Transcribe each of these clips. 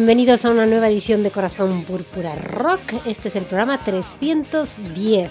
bienvenidos a una nueva edición de Corazón Púrpura Rock. Este es el programa 310.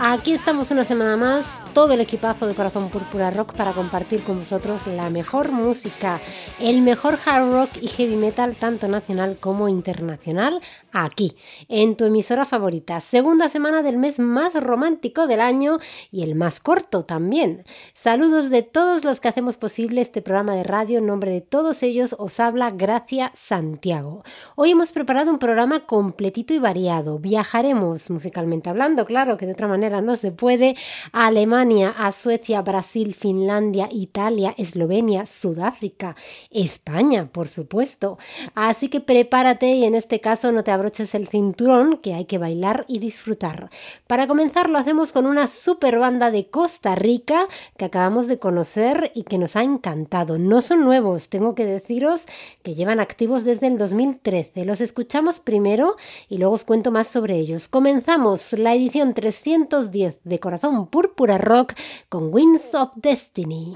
Aquí estamos una semana más, todo el equipazo de Corazón Púrpura Rock para compartir con vosotros la mejor música, el mejor hard rock y heavy metal, tanto nacional como internacional, aquí, en tu emisora favorita. Segunda semana del mes más romántico del año y el más corto también. Saludos de todos los que hacemos posible este programa de radio. En nombre de todos ellos os habla Gracia Santiago. Hoy hemos preparado un programa completito y variado. Viajaremos musicalmente hablando, claro que de otra manera no se puede, Alemania, a Suecia, Brasil, Finlandia, Italia, Eslovenia, Sudáfrica, España, por supuesto. Así que prepárate y en este caso no te abroches el cinturón, que hay que bailar y disfrutar. Para comenzar lo hacemos con una super banda de Costa Rica que acabamos de conocer y que nos ha encantado. No son nuevos, tengo que deciros que llevan activos desde el 2013. Los escuchamos primero y luego os cuento más sobre ellos. Comenzamos la edición 300 de Corazón Púrpura Rock con Winds of Destiny.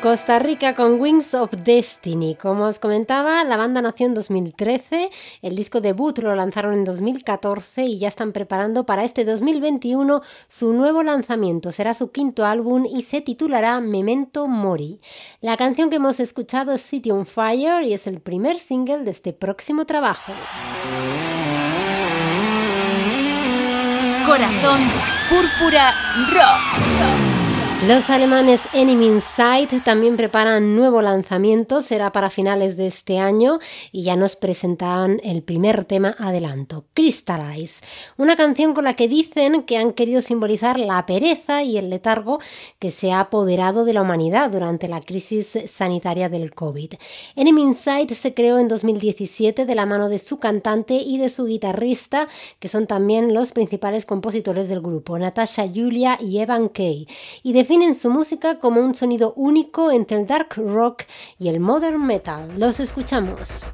Costa Rica con Wings of Destiny. Como os comentaba, la banda nació en 2013, el disco debut lo lanzaron en 2014 y ya están preparando para este 2021 su nuevo lanzamiento. Será su quinto álbum y se titulará Memento Mori. La canción que hemos escuchado es City on Fire y es el primer single de este próximo trabajo. Corazón Púrpura Rock. Los alemanes Enemy Inside también preparan nuevo lanzamiento, será para finales de este año y ya nos presentan el primer tema adelanto, Crystallize, una canción con la que dicen que han querido simbolizar la pereza y el letargo que se ha apoderado de la humanidad durante la crisis sanitaria del COVID. Enemy Inside se creó en 2017 de la mano de su cantante y de su guitarrista, que son también los principales compositores del grupo, Natasha Julia y Evan Kay, y de definen su música como un sonido único entre el dark rock y el modern metal. Los escuchamos.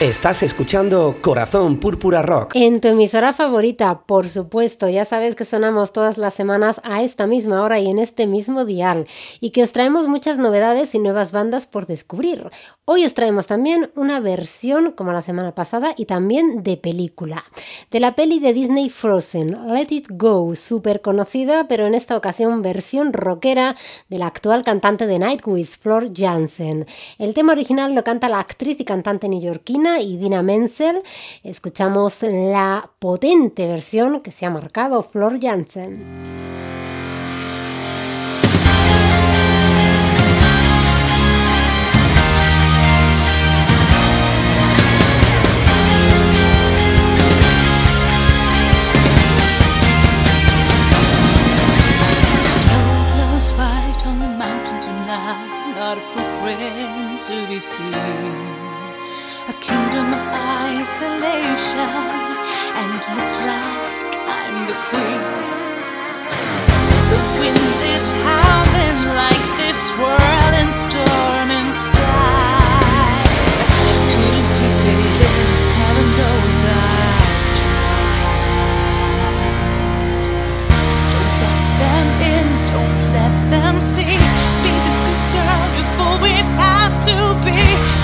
Estás escuchando Corazón Púrpura Rock. En tu emisora favorita, por supuesto. Ya sabes que sonamos todas las semanas a esta misma hora y en este mismo dial. Y que os traemos muchas novedades y nuevas bandas por descubrir. Hoy os traemos también una versión, como la semana pasada, y también de película. De la peli de Disney Frozen, Let It Go, súper conocida, pero en esta ocasión versión rockera de la actual cantante de Nightwish, Flor Jansen. El tema original lo canta la actriz y cantante neoyorquina y Dina Menzel, escuchamos la potente versión que se ha marcado Flor Jansen. isolation, and it looks like I'm the queen. The wind is howling like this swirling storm inside. Couldn't keep it in, heaven knows I've tried. Don't let them in, don't let them see always have to be.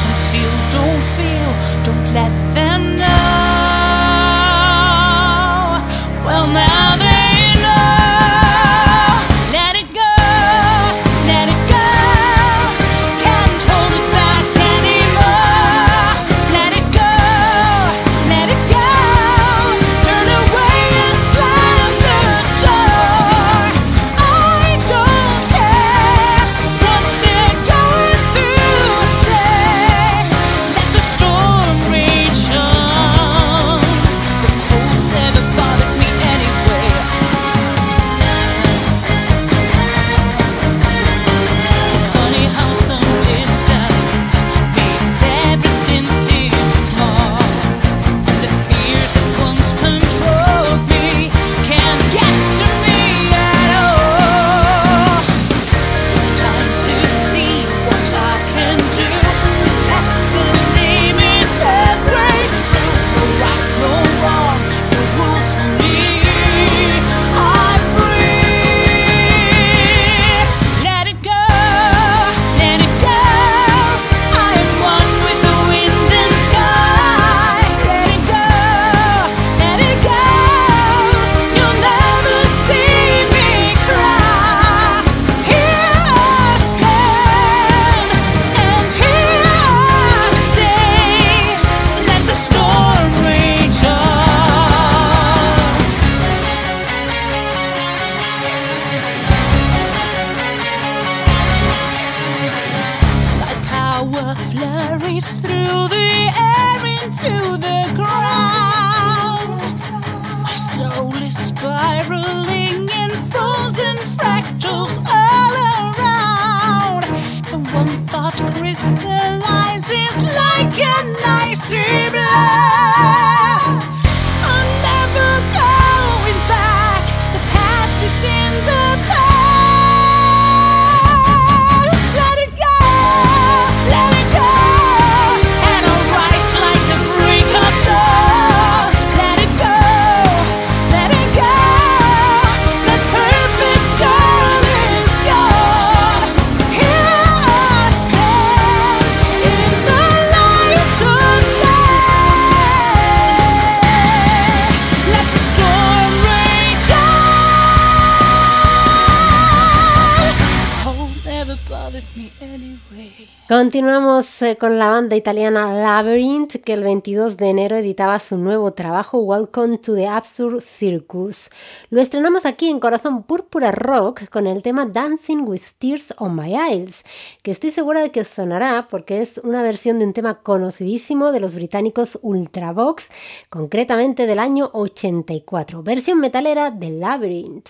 concealed. don't feel, don't let them know. Continuamos eh, con la banda italiana Labyrinth, que el 22 de enero editaba su nuevo trabajo Welcome to the Absurd Circus. Lo estrenamos aquí en Corazón Púrpura Rock con el tema Dancing with Tears on My Eyes, que estoy segura de que sonará porque es una versión de un tema conocidísimo de los británicos Ultravox, concretamente del año 84, versión metalera de Labyrinth.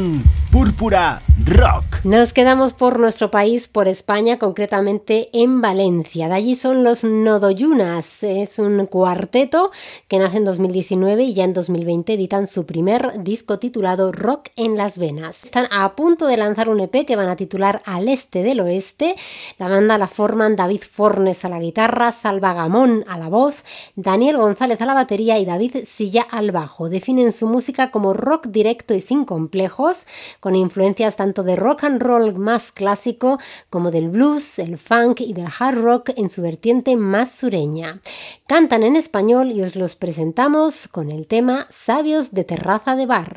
Corazón Púrpura Rock. Nos quedamos por nuestro país, por España, concretamente en Valencia. De allí son los Nodoyunas. Es un cuarteto que nace en 2019 y ya en 2020 editan su primer disco titulado Rock en las Venas. Están a punto de lanzar un EP que van a titular Al Este del Oeste. La banda la forman David Fornes a la guitarra, Salva Gamón a la voz, Daniel González a la batería y David Silla al bajo. Definen su música como rock directo y sin complejos, con influencias tanto de rock and roll más clásico como del blues, el funk y del hard rock en su vertiente más sureña. Cantan en español y os los presentamos con el tema Sabios de Terraza de Bar.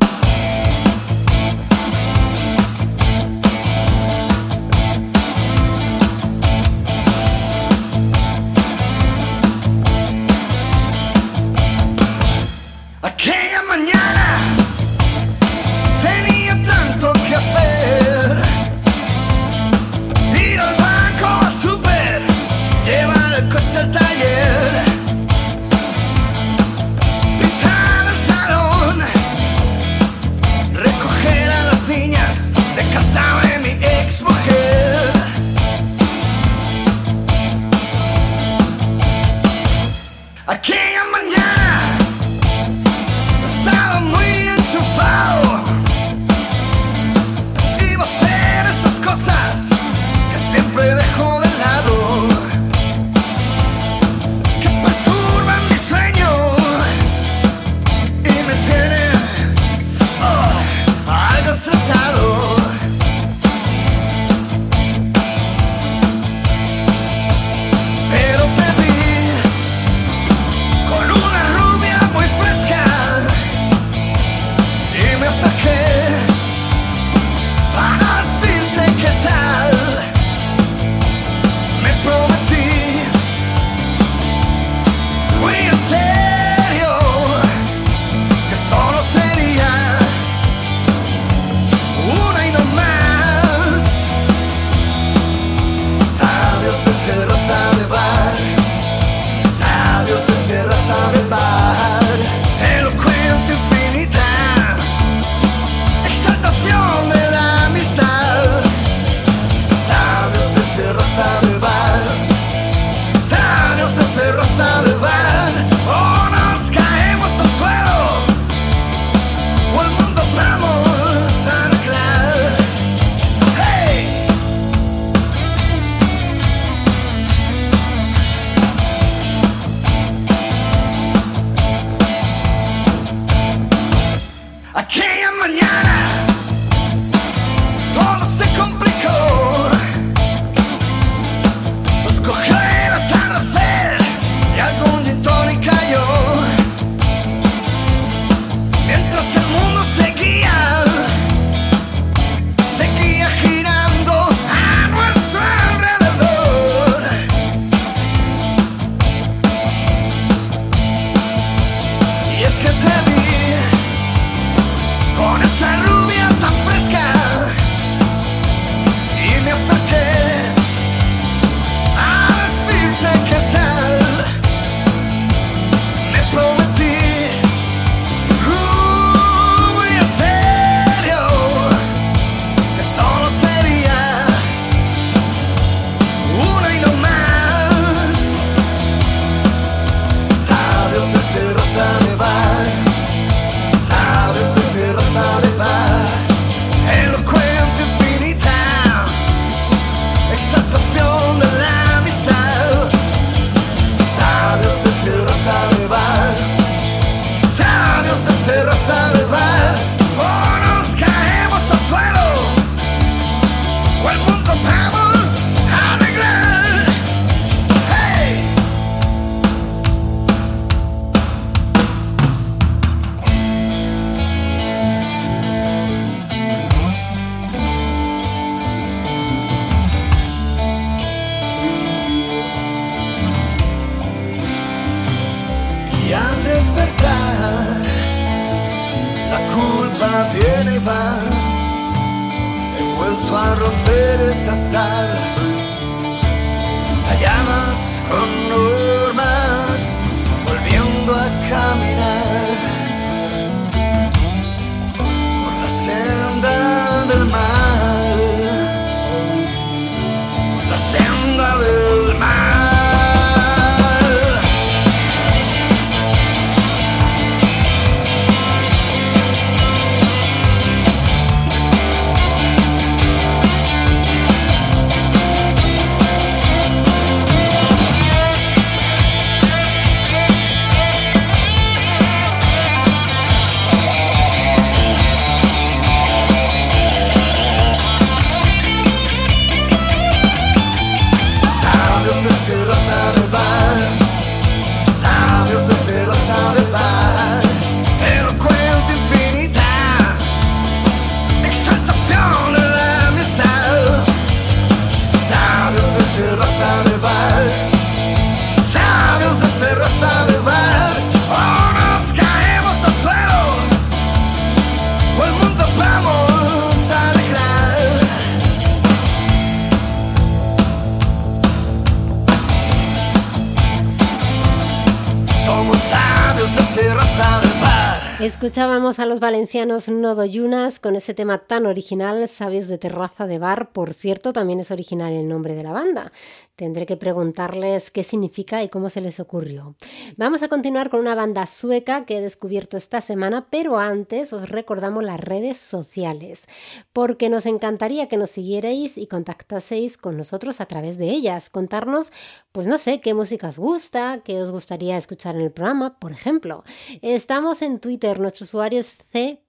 Escuchábamos a valencianos Nodo Yunas con ese tema tan original, Sabios de Terraza de Bar. Por cierto, también es original el nombre de la banda. Tendré que preguntarles qué significa y cómo se les ocurrió. Vamos a continuar con una banda sueca que he descubierto esta semana, pero antes os recordamos las redes sociales, porque nos encantaría que nos siguierais y contactaseis con nosotros a través de ellas. Contarnos, pues no sé, qué música os gusta, qué os gustaría escuchar en el programa, por ejemplo. Estamos en Twitter, nuestro usuario es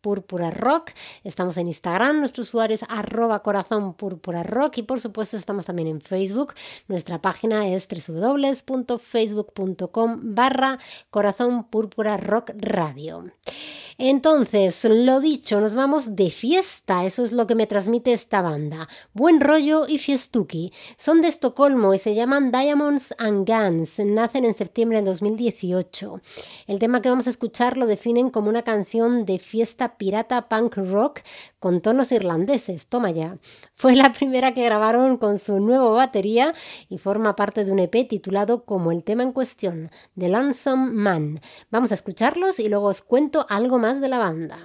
Púrpura Rock. Estamos en Instagram, nuestro usuario es arroba corazón púrpura rock y por supuesto estamos también en Facebook. Nuestra página es www.facebook.com barra corazón púrpura rock radio. Entonces, lo dicho, nos vamos de fiesta, eso es lo que me transmite esta banda. Buen rollo y fiestuki. Son de Estocolmo y se llaman Diamonds and Guns. Nacen en septiembre de 2018. El tema que vamos a escuchar lo definen como una canción de fiesta pirata punk rock con tonos irlandeses. Toma ya. Fue la primera que grabaron con su nuevo batería y forma parte de un EP titulado como el tema en cuestión, The Lonesome Man. Vamos a escucharlos y luego os cuento algo más de la banda.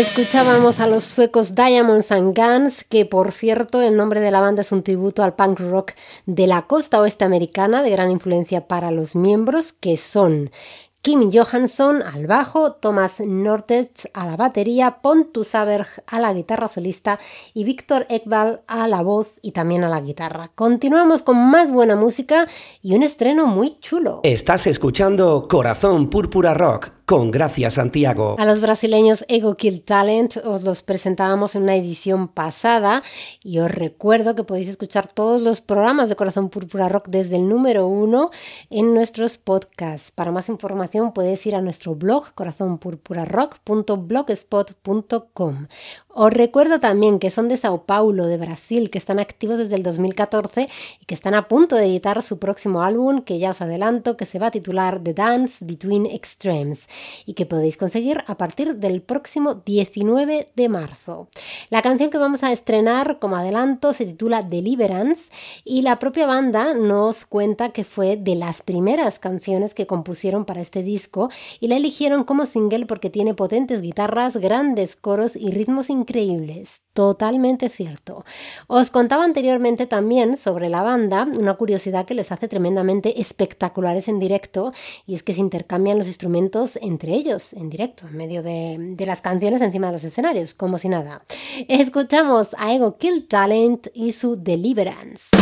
Escuchábamos a los suecos Diamonds and Guns, que por cierto el nombre de la banda es un tributo al punk rock de la costa oeste americana, de gran influencia para los miembros, que son Kim Johansson al bajo, Thomas Nortez a la batería, Pontus Aberg a la guitarra solista y Víctor Ekvall a la voz y también a la guitarra. Continuamos con más buena música y un estreno muy chulo. Estás escuchando Corazón Púrpura Rock con Santiago. A los brasileños Ego Kill Talent os los presentábamos en una edición pasada y os recuerdo que podéis escuchar todos los programas de Corazón Púrpura Rock desde el número uno en nuestros podcasts. Para más información puedes ir a nuestro blog corazonpurpurarock.blogspot.com. Os recuerdo también que son de Sao Paulo, de Brasil, que están activos desde el 2014 y que están a punto de editar su próximo álbum, que ya os adelanto, que se va a titular The Dance Between Extremes y que podéis conseguir a partir del próximo 19 de marzo. La canción que vamos a estrenar como adelanto se titula Deliverance y la propia banda nos cuenta que fue de las primeras canciones que compusieron para este disco y la eligieron como single porque tiene potentes guitarras, grandes coros y ritmos increíbles. Totalmente cierto. Os contaba anteriormente también sobre la banda una curiosidad que les hace tremendamente espectaculares en directo y es que se intercambian los instrumentos entre ellos en directo, en medio de, las canciones encima de los escenarios, como si nada. Escuchamos a Ego Kill Talent y su Deliverance.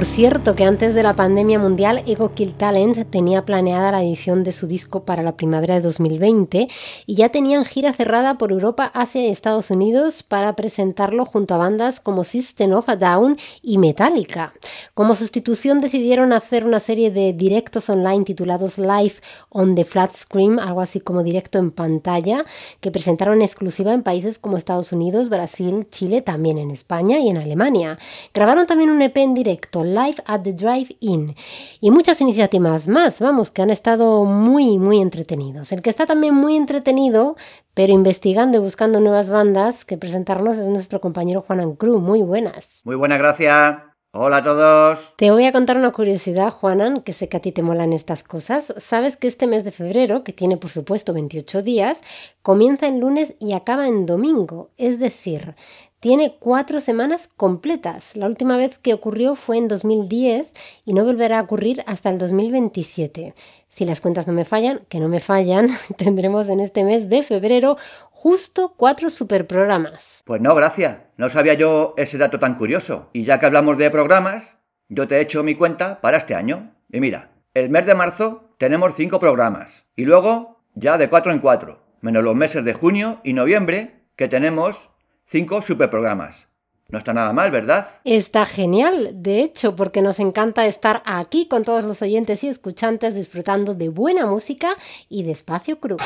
Por cierto, que antes de la pandemia mundial, Ego Kill Talent tenía planeada la edición de su disco para la primavera de 2020 y ya tenían gira cerrada por Europa, Asia y Estados Unidos para presentarlo junto a bandas como System of a Down y Metallica. Como sustitución decidieron hacer una serie de directos online titulados Live on the Flat Screen, algo así como directo en pantalla, que presentaron en exclusiva en países como Estados Unidos, Brasil, Chile, también en España y en Alemania. Grabaron también un EP en directo, Live at the Drive-In, y muchas iniciativas más, vamos, que han estado muy, muy entretenidos. El que está también muy entretenido, pero investigando y buscando nuevas bandas que presentarnos es nuestro compañero Juan Ancru. Muy buenas. Muy buenas, gracias. Hola a todos. Te voy a contar una curiosidad, Juanan, que sé que a ti te molan estas cosas. Sabes que este mes de febrero, que tiene por supuesto 28 días, comienza el lunes y acaba en domingo. Es decir, tiene cuatro semanas completas. La última vez que ocurrió fue en 2010 y no volverá a ocurrir hasta el 2027. Si las cuentas no me fallan, que no me fallan, tendremos en este mes de febrero justo cuatro superprogramas. Pues no, gracias. No sabía yo ese dato tan curioso. Y ya que hablamos de programas, yo te he hecho mi cuenta para este año. Y mira, el mes de marzo tenemos cinco programas. Y luego ya de cuatro en cuatro. Menos los meses de junio y noviembre, que tenemos cinco superprogramas. No está nada mal, ¿verdad? Está genial, de hecho, porque nos encanta estar aquí con todos los oyentes y escuchantes disfrutando de buena música y de espacio crew.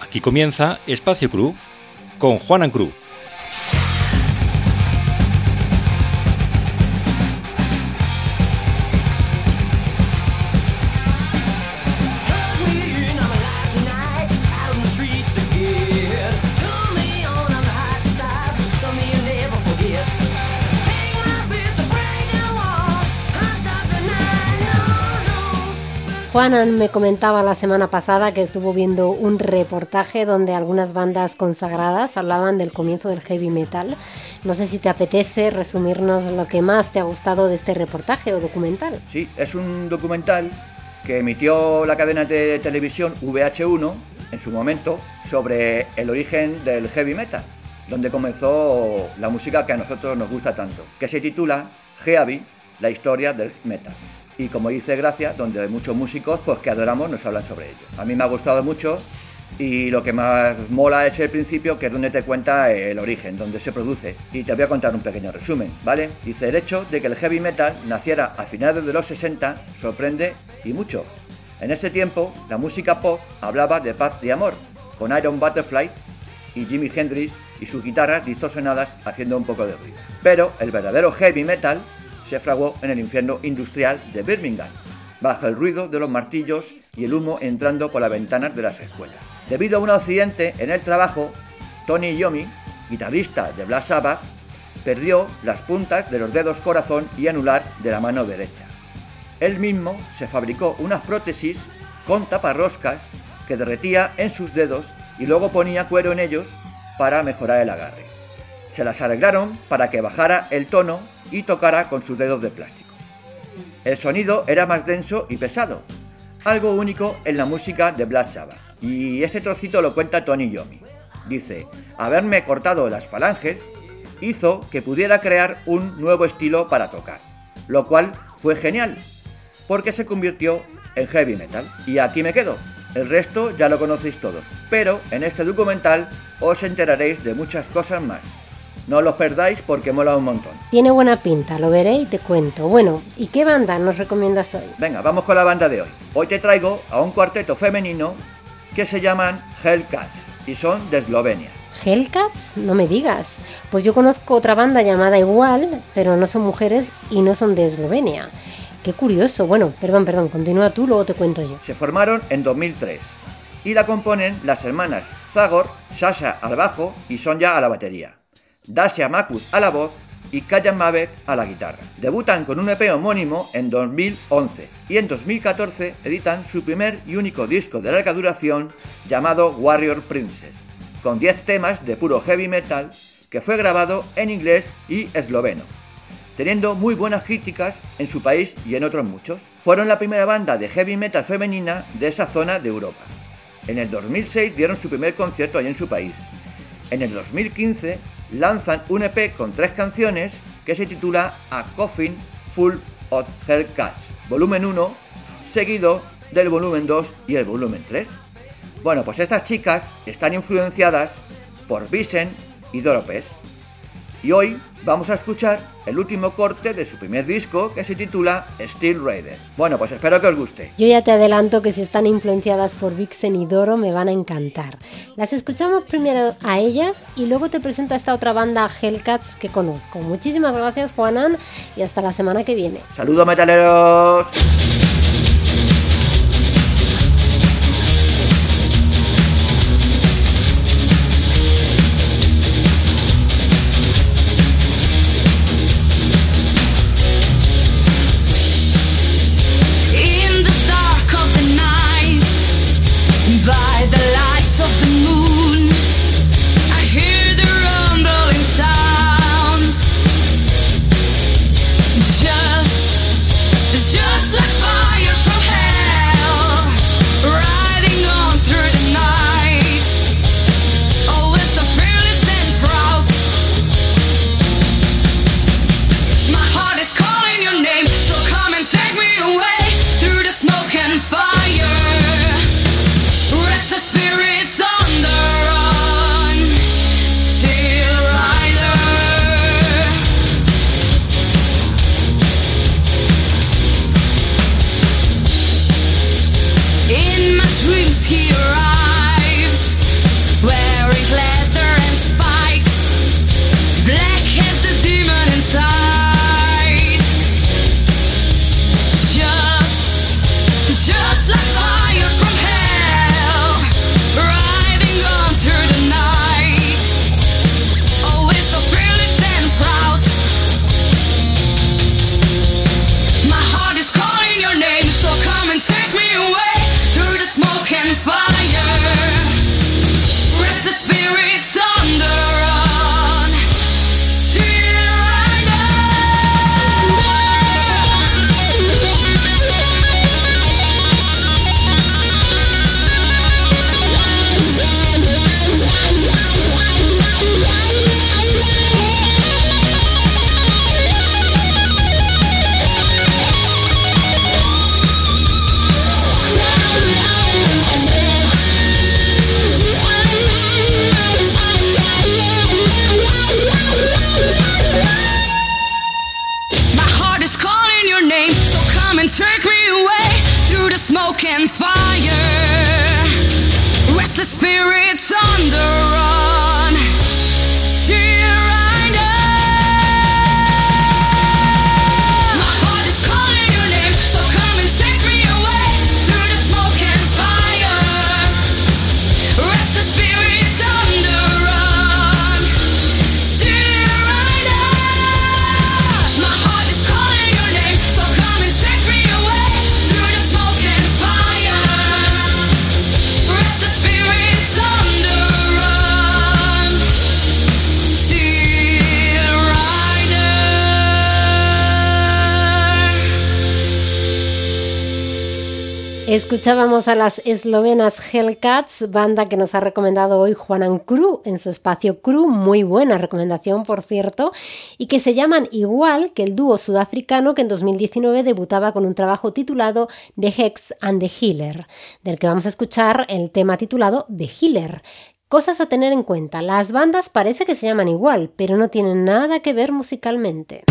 Aquí comienza Espacio Crew con Juanan Cruz. Juanan me comentaba la semana pasada que estuvo viendo un reportaje donde algunas bandas consagradas hablaban del comienzo del heavy metal. No sé si te apetece resumirnos lo que más te ha gustado de este reportaje o documental. Sí, es un documental que emitió la cadena de televisión VH1 en su momento sobre el origen del heavy metal, donde comenzó la música que a nosotros nos gusta tanto, que se titula Heavy, la historia del metal y como dice Gracia, donde muchos músicos pues que adoramos nos hablan sobre ello. A mí me ha gustado mucho y lo que más mola es el principio, que es donde te cuenta el origen, donde se produce. Y te voy a contar un pequeño resumen, ¿vale? Dice, el hecho de que el heavy metal naciera a finales de los 60 sorprende y mucho. En ese tiempo, la música pop hablaba de paz y amor, con Iron Butterfly y Jimi Hendrix y sus guitarras distorsionadas haciendo un poco de ruido. Pero el verdadero heavy metal se fraguó en el infierno industrial de Birmingham, bajo el ruido de los martillos y el humo entrando por las ventanas de las escuelas. Debido a un accidente en el trabajo, Tony Yomi, guitarrista de Black Sabbath, perdió las puntas de los dedos corazón y anular de la mano derecha. Él mismo se fabricó unas prótesis con taparroscas que derretía en sus dedos y luego ponía cuero en ellos para mejorar el agarre. Se las arreglaron para que bajara el tono y tocara con sus dedos de plástico. El sonido era más denso y pesado, algo único en la música de Black Sabbath. Y este trocito lo cuenta Tony Yomi. Dice, haberme cortado las falanges hizo que pudiera crear un nuevo estilo para tocar, lo cual fue genial, porque se convirtió en heavy metal. Y aquí me quedo. El resto ya lo conocéis todos, pero en este documental os enteraréis de muchas cosas más. No los perdáis porque mola un montón. Tiene buena pinta, lo veré y te cuento. Bueno, ¿y qué banda nos recomiendas hoy? Venga, vamos con la banda de hoy. Hoy te traigo a un cuarteto femenino que se llaman Hellcats y son de Eslovenia. ¿Hellcats? No me digas. Pues yo conozco otra banda llamada igual, pero no son mujeres y no son de Eslovenia. Qué curioso. Bueno, perdón, perdón, continúa tú, luego te cuento yo. Se formaron en 2003 y la componen las hermanas Zagor, Sasha al bajo y Sonja a la batería. Dacia Makus a la voz y Kajan Mavek a la guitarra. Debutan con un EP homónimo en 2011 y en 2014 editan su primer y único disco de larga duración llamado Warrior Princess, con 10 temas de puro heavy metal que fue grabado en inglés y esloveno, teniendo muy buenas críticas en su país y en otros muchos. Fueron la primera banda de heavy metal femenina de esa zona de Europa. En el 2006 dieron su primer concierto allí en su país. En el 2015 lanzan un EP con tres canciones que se titula A Coffin Full of Hellcats, volumen 1, seguido del volumen 2 y el volumen 3. Bueno, pues estas chicas están influenciadas por Vicen y Doropes. Y hoy vamos a escuchar el último corte de su primer disco que se titula Steel Raider. Bueno, pues espero que os guste. Yo ya te adelanto que si están influenciadas por Vixen y Doro me van a encantar. Las escuchamos primero a ellas y luego te presento a esta otra banda Hellcats que conozco. Muchísimas gracias Juanan y hasta la semana que viene. Saludos metaleros. Escuchábamos a las eslovenas Hellcats, banda que nos ha recomendado hoy Juanan Cru en su espacio Cru, muy buena recomendación por cierto, y que se llaman igual que el dúo sudafricano que en 2019 debutaba con un trabajo titulado The Hex and the Healer, del que vamos a escuchar el tema titulado The Healer. Cosas a tener en cuenta, las bandas parece que se llaman igual, pero no tienen nada que ver musicalmente.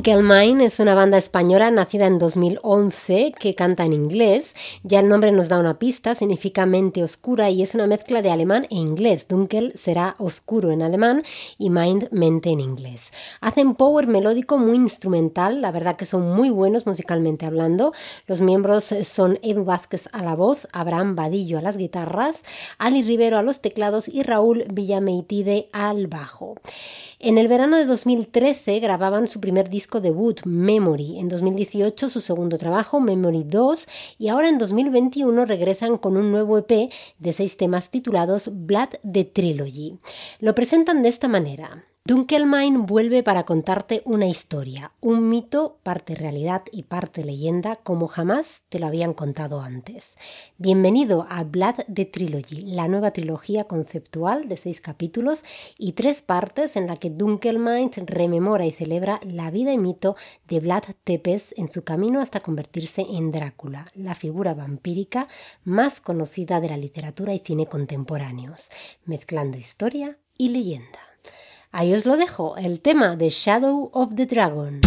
Rock. Dunkelmine es una banda española nacida en 2011 que canta en inglés. Ya el nombre nos da una pista, significa mente oscura y es una mezcla de alemán e inglés. Dunkel será oscuro en alemán y mind mente en inglés. Hacen power melódico muy instrumental, la verdad que son muy buenos musicalmente hablando. Los miembros son Edu Vázquez a la voz, Abraham Vadillo a las guitarras, Ali Rivero a los teclados y Raúl Villameitide al bajo. En el verano de 2013 grababan su primer disco debut, Memory. En 2018 su segundo trabajo, Memory 2. Y ahora en 2021 regresan con un nuevo EP de seis temas titulados Blood the Trilogy. Lo presentan de esta manera. Dunkelmine vuelve para contarte una historia, un mito, parte realidad y parte leyenda, como jamás te lo habían contado antes. Bienvenido a Blood the Trilogy, la nueva trilogía conceptual de seis capítulos y tres partes en la que Dunkelmine rememora y celebra la vida y mito de Vlad Tepes en su camino hasta convertirse en Drácula, la figura vampírica más conocida de la literatura y cine contemporáneos, mezclando historia y leyenda. Ahí os lo dejo, el tema de Shadow of the Dragon.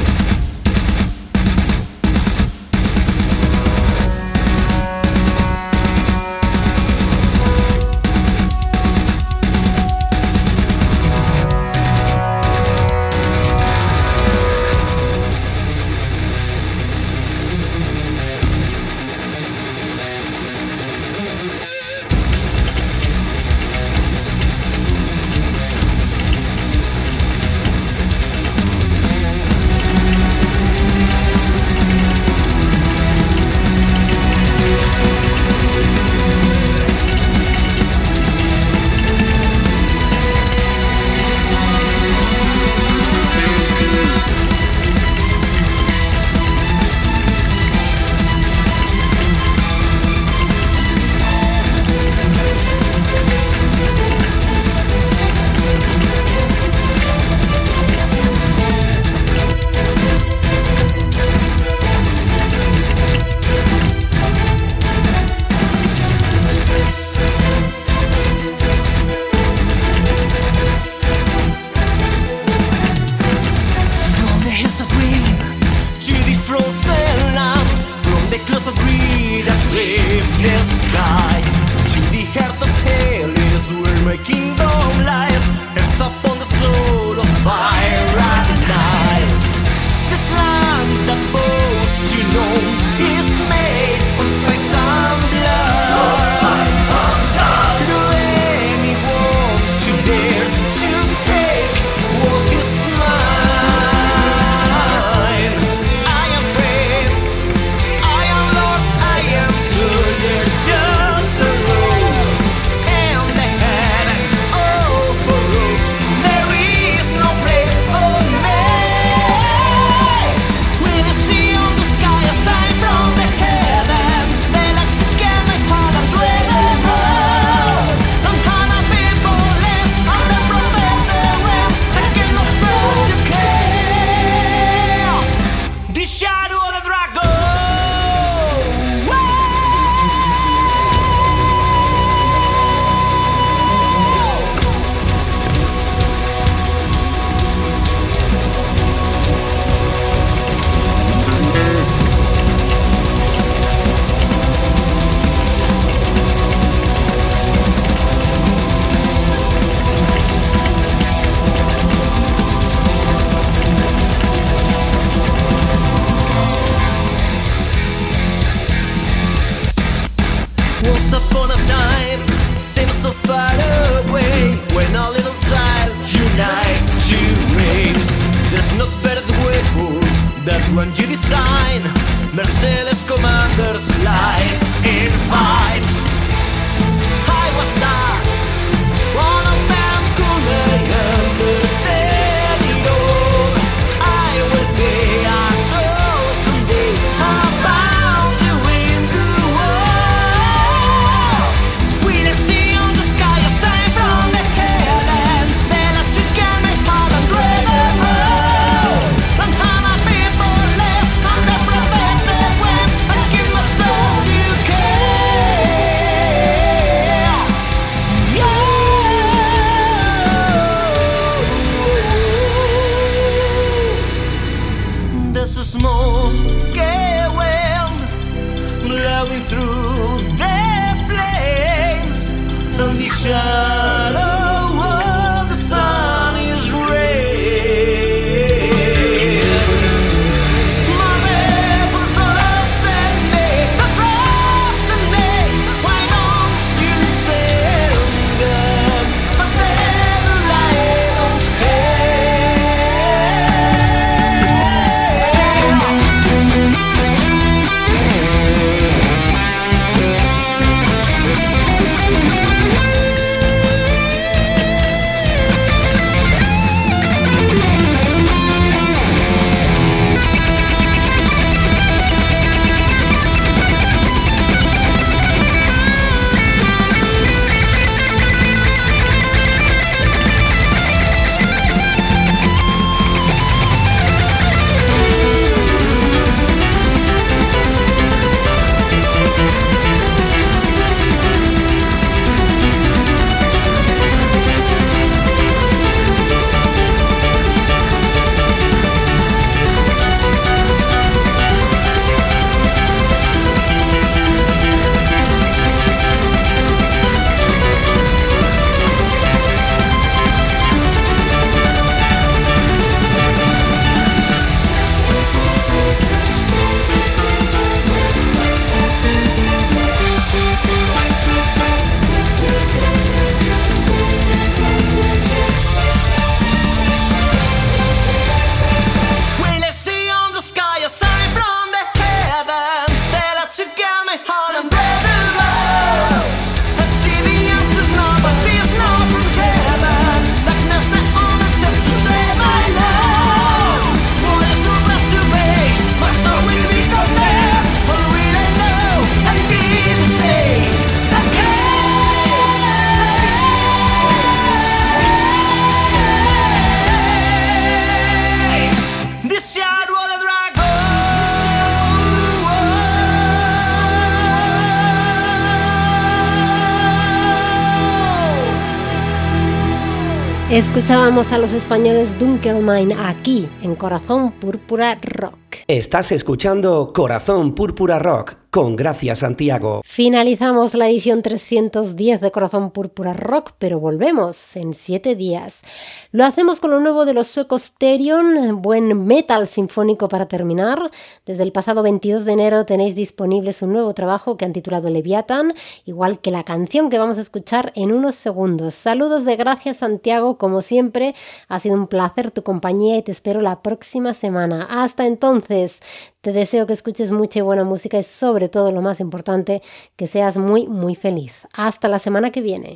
Escuchábamos a los españoles Dunkelmine aquí, en Corazón Púrpura Rock. Estás escuchando Corazón Púrpura Rock con Gracia Santiago. Finalizamos la edición 310 de Corazón Púrpura Rock, pero volvemos en siete días. Lo hacemos con lo nuevo de los suecos Therion, buen metal sinfónico para terminar. Desde el pasado 22 de enero tenéis disponible su nuevo trabajo que han titulado Leviathan, igual que la canción que vamos a escuchar en unos segundos. Saludos de Gracia Santiago, como siempre, ha sido un placer tu compañía y te espero la próxima semana. Hasta entonces, te deseo que escuches mucha y buena música y sobre todo lo más importante, que seas muy, muy feliz. Hasta la semana que viene.